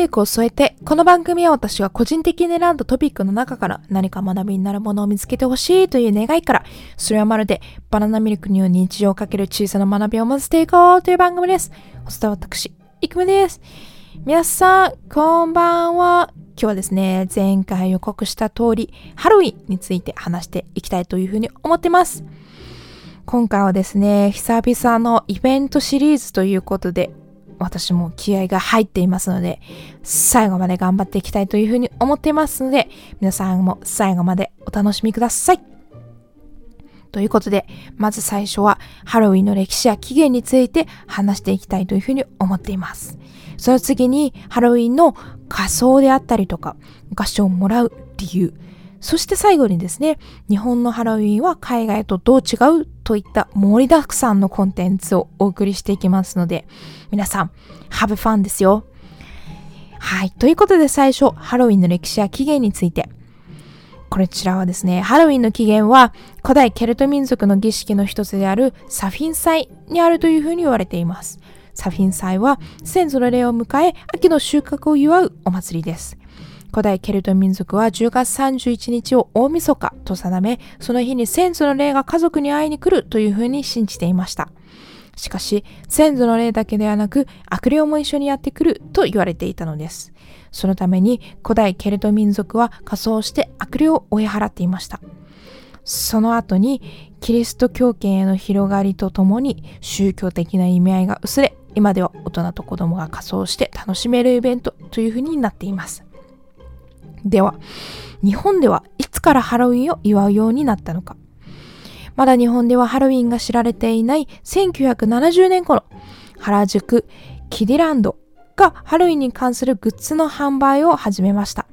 ミルクを添えて、この番組は私が個人的に選んだトピックの中から何か学びになるものを見つけてほしいという願いから、それはまるでバナナミルクによう日常をかける小さな学びを混ぜていこうという番組です。ホストは私、イクメです。皆さん、こんばんは。今日はですね、前回予告した通り、ハロウィンについて話していきたいというふうに思ってます。今回はですね、久々のイベントシリーズということで、私も気合が入っていますので、最後まで頑張っていきたいというふうに思っていますので、皆さんも最後までお楽しみください。ということで、まず最初はハロウィンの歴史や起源について話していきたいというふうに思っています。その次にハロウィンの仮装であったりとか、合唱をもらう理由、そして最後にですね、日本のハロウィンは海外とどう違うといった盛りだくさんのコンテンツをお送りしていきますので、皆さん、ハブファンですよ。はい。ということで最初、ハロウィンの歴史や起源について。こちらはですね、ハロウィンの起源は古代ケルト民族の儀式の一つであるサフィン祭にあるというふうに言われています。サフィン祭は先祖の霊を迎え、秋の収穫を祝うお祭りです。古代ケルト民族は10月31日を大晦日と定め、その日に先祖の霊が家族に会いに来るというふうに信じていました。しかし、先祖の霊だけではなく、悪霊も一緒にやってくると言われていたのです。そのために、古代ケルト民族は仮装して悪霊を追い払っていました。その後に、キリスト教圏への広がりとともに、宗教的な意味合いが薄れ、今では大人と子供が仮装して楽しめるイベントというふうになっています。では、日本ではいつからハロウィンを祝うようになったのか？まだ日本ではハロウィンが知られていない1970年頃、原宿キディランドがハロウィンに関するグッズの販売を始めました。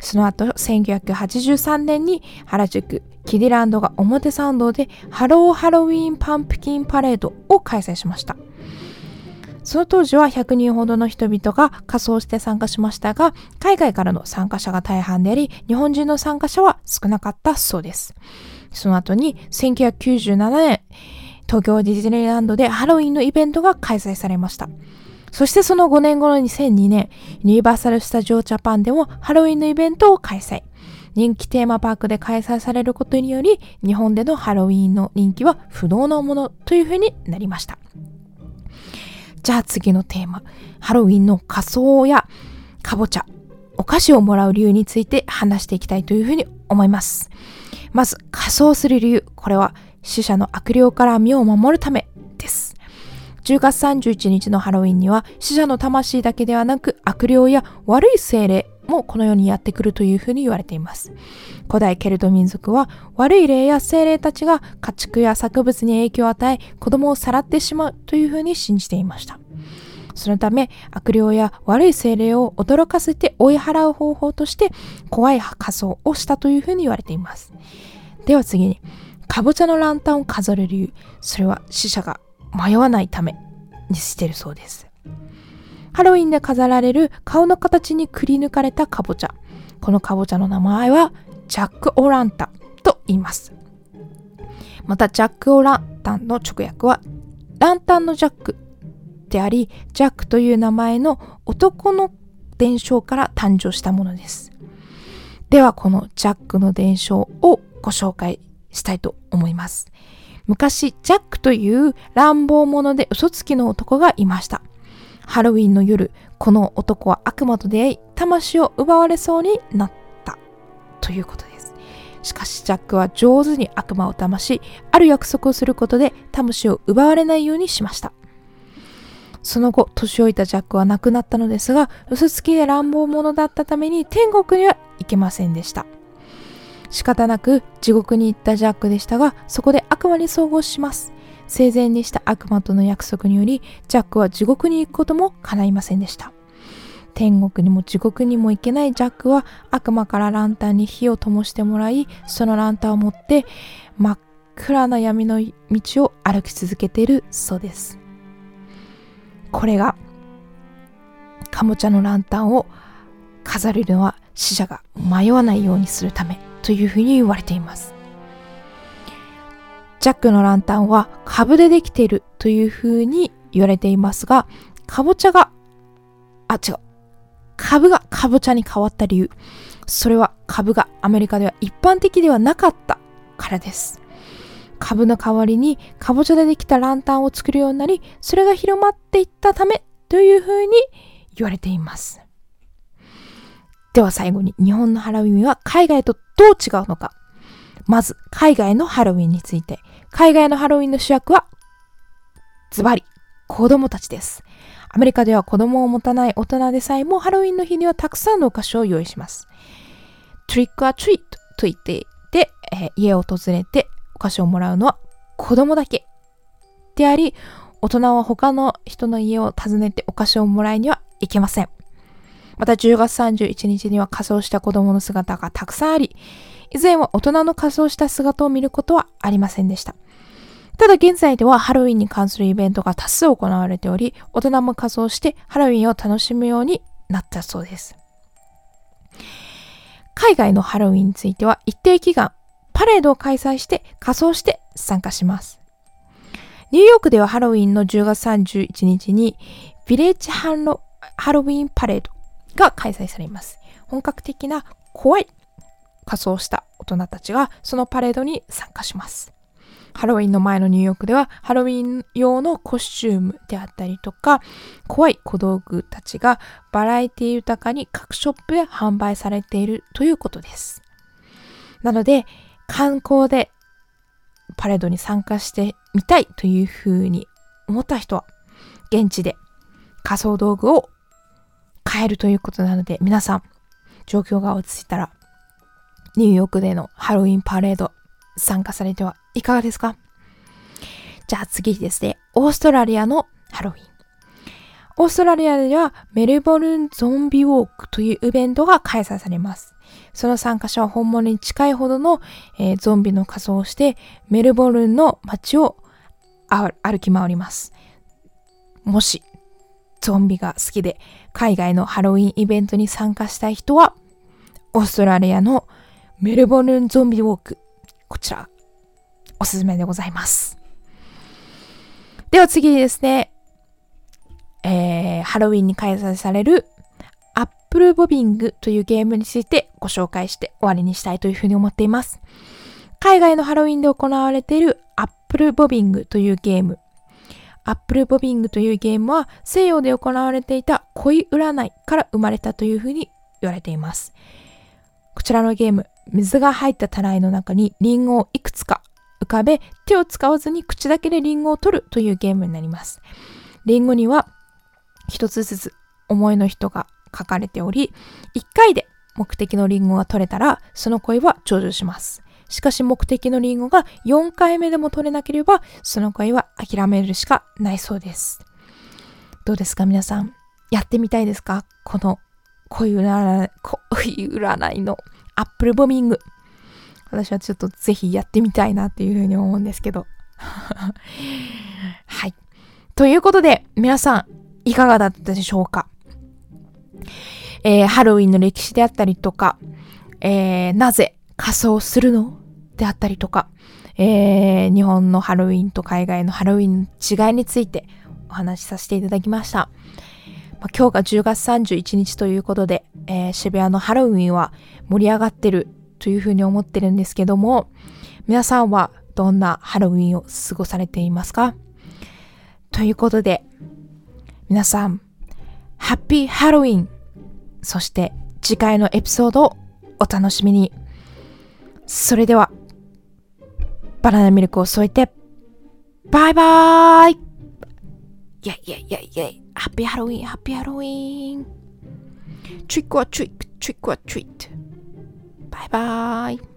その後、1983年に原宿キディランドが表参道でハローハロウィンパンプキンパレードを開催しました。その当時は100人ほどの人々が仮装して参加しましたが、海外からの参加者が大半であり、日本人の参加者は少なかったそうです。その後に1997年、東京ディズニーランドでハロウィンのイベントが開催されました。そしてその5年後の2002年、ユニバーサル・スタジオ・ジャパンでもハロウィンのイベントを開催。人気テーマパークで開催されることにより、日本でのハロウィンの人気は不動のものというふうになりました。じゃあ次のテーマ、ハロウィンの仮装やかぼちゃ、お菓子をもらう理由について話していきたいというふうに思います。まず、仮装する理由。これは死者の悪霊から身を守るためです。10月31日のハロウィンには死者の魂だけではなく悪霊や悪い精霊もこの世にやってくるというふうに言われています。古代ケルト民族は悪い霊や精霊たちが家畜や作物に影響を与え子供をさらってしまうというふうに信じていました。そのため悪霊や悪い精霊を驚かせて追い払う方法として怖い仮装をしたというふうに言われています。では次に、かぼちゃのランタンを飾る理由。それは死者が迷わないためにしているそうです。ハロウィンで飾られる顔の形にくり抜かれたかぼちゃ。このかぼちゃの名前はジャック・オランタと言います。また、ジャック・オランタンの直訳は、ランタンのジャックであり、ジャックという名前の男の伝承から誕生したものです。では、このジャックの伝承をご紹介したいと思います。昔、ジャックという乱暴者で嘘つきの男がいました。ハロウィンの夜、この男は悪魔と出会い、魂を奪われそうになったということです。しかし、ジャックは上手に悪魔を騙し、ある約束をすることで魂を奪われないようにしました。その後、年老いたジャックは亡くなったのですが、嘘つきで乱暴者だったために天国には行けませんでした。仕方なく地獄に行ったジャックでしたが、そこで悪魔に遭遇します。生前にした悪魔との約束により、ジャックは地獄に行くことも叶いませんでした。天国にも地獄にも行けないジャックは悪魔からランタンに火を灯してもらい、そのランタンを持って真っ暗な闇の道を歩き続けているそうです。これが、かぼちゃのランタンを飾るのは死者が迷わないようにするためというふうに言われています。ジャックのランタンは株でできているというふうに言われていますが、かぼちゃが、あ、違う。株がかぼちゃに変わった理由。それは株がアメリカでは一般的ではなかったからです。株の代わりにかぼちゃでできたランタンを作るようになり、それが広まっていったためというふうに言われています。では最後に日本のハロウィンは海外とどう違うのか。まず海外のハロウィンについて。海外のハロウィンの主役はズバリ子供たちです。アメリカでは子供を持たない大人でさえもハロウィンの日にはたくさんのお菓子を用意します。トリックアトリートと言っていて、えー、家を訪れてお菓子をもらうのは子供だけであり、大人は他の人の家を訪ねてお菓子をもらいにはいけません。また10月31日には仮装した子供の姿がたくさんあり、以前は大人の仮装した姿を見ることはありませんでした。ただ現在ではハロウィンに関するイベントが多数行われており、大人も仮装してハロウィンを楽しむようになったそうです。海外のハロウィンについては一定期間パレードを開催して仮装して参加します。ニューヨークではハロウィンの10月31日にヴィレッジハロハロウィンパレードが開催されます。本格的な怖い仮装した大人たちがそのパレードに参加します。ハロウィンの前のニューヨークではハロウィン用のコスチュームであったりとか怖い小道具たちがバラエティ豊かに各ショップで販売されているということです。なので観光でパレードに参加してみたいというふうに思った人は、現地で仮想道具を買えるということなので、皆さん、状況が落ち着いたら、ニューヨークでのハロウィンパレード参加されてはいかがですか？じゃあ次ですね、オーストラリアのハロウィン。オーストラリアではメルボルンゾンビウォークというイベントが開催されます。その参加者は本物に近いほどの、えー、ゾンビの仮装をしてメルボルンの街を歩き回ります。もしゾンビが好きで海外のハロウィンイベントに参加したい人はオーストラリアのメルボルンゾンビウォークこちらおすすめでございます。では次ですね、えー、ハロウィンに開催されるアップルボビングというゲームについてご紹介して終わりにしたいというふうに思っています。海外のハロウィンで行われているアップルボビングというゲーム。アップルボビングというゲームは西洋で行われていた恋占いから生まれたというふうに言われています。こちらのゲーム、水が入ったたらいの中にリンゴをいくつか浮かべ、手を使わずに口だけでリンゴを取るというゲームになります。リンゴには一つずつ思いの人が書かれており、一回で目的のリンゴが取れたら、その恋は成就します。しかし目的のリンゴが4回目でも取れなければ、その恋は諦めるしかないそうです。どうですか皆さん？やってみたいですか？この恋占い、恋占いのアップルボミング。私はちょっとぜひやってみたいなっていうふうに思うんですけど。はい。ということで、皆さん、いかがだったでしょうか？えー、ハロウィンの歴史であったりとか、えー、なぜ仮装するのであったりとか、えー、日本のハロウィンと海外のハロウィンの違いについてお話しさせていただきました。まあ、今日が10月31日ということで、えー、渋谷のハロウィンは盛り上がってるというふうに思ってるんですけども、皆さんはどんなハロウィンを過ごされていますか？ということで、皆さん、ハッピーハロウィンそして次回のエピソードをお楽しみに。それでは、バナナミルクを添えて、バイバーイ!イェイイェイイェイイェイ。ハッピーハロウィンハッピーハロウィン Trick or trick, trick or treat. Bye bye.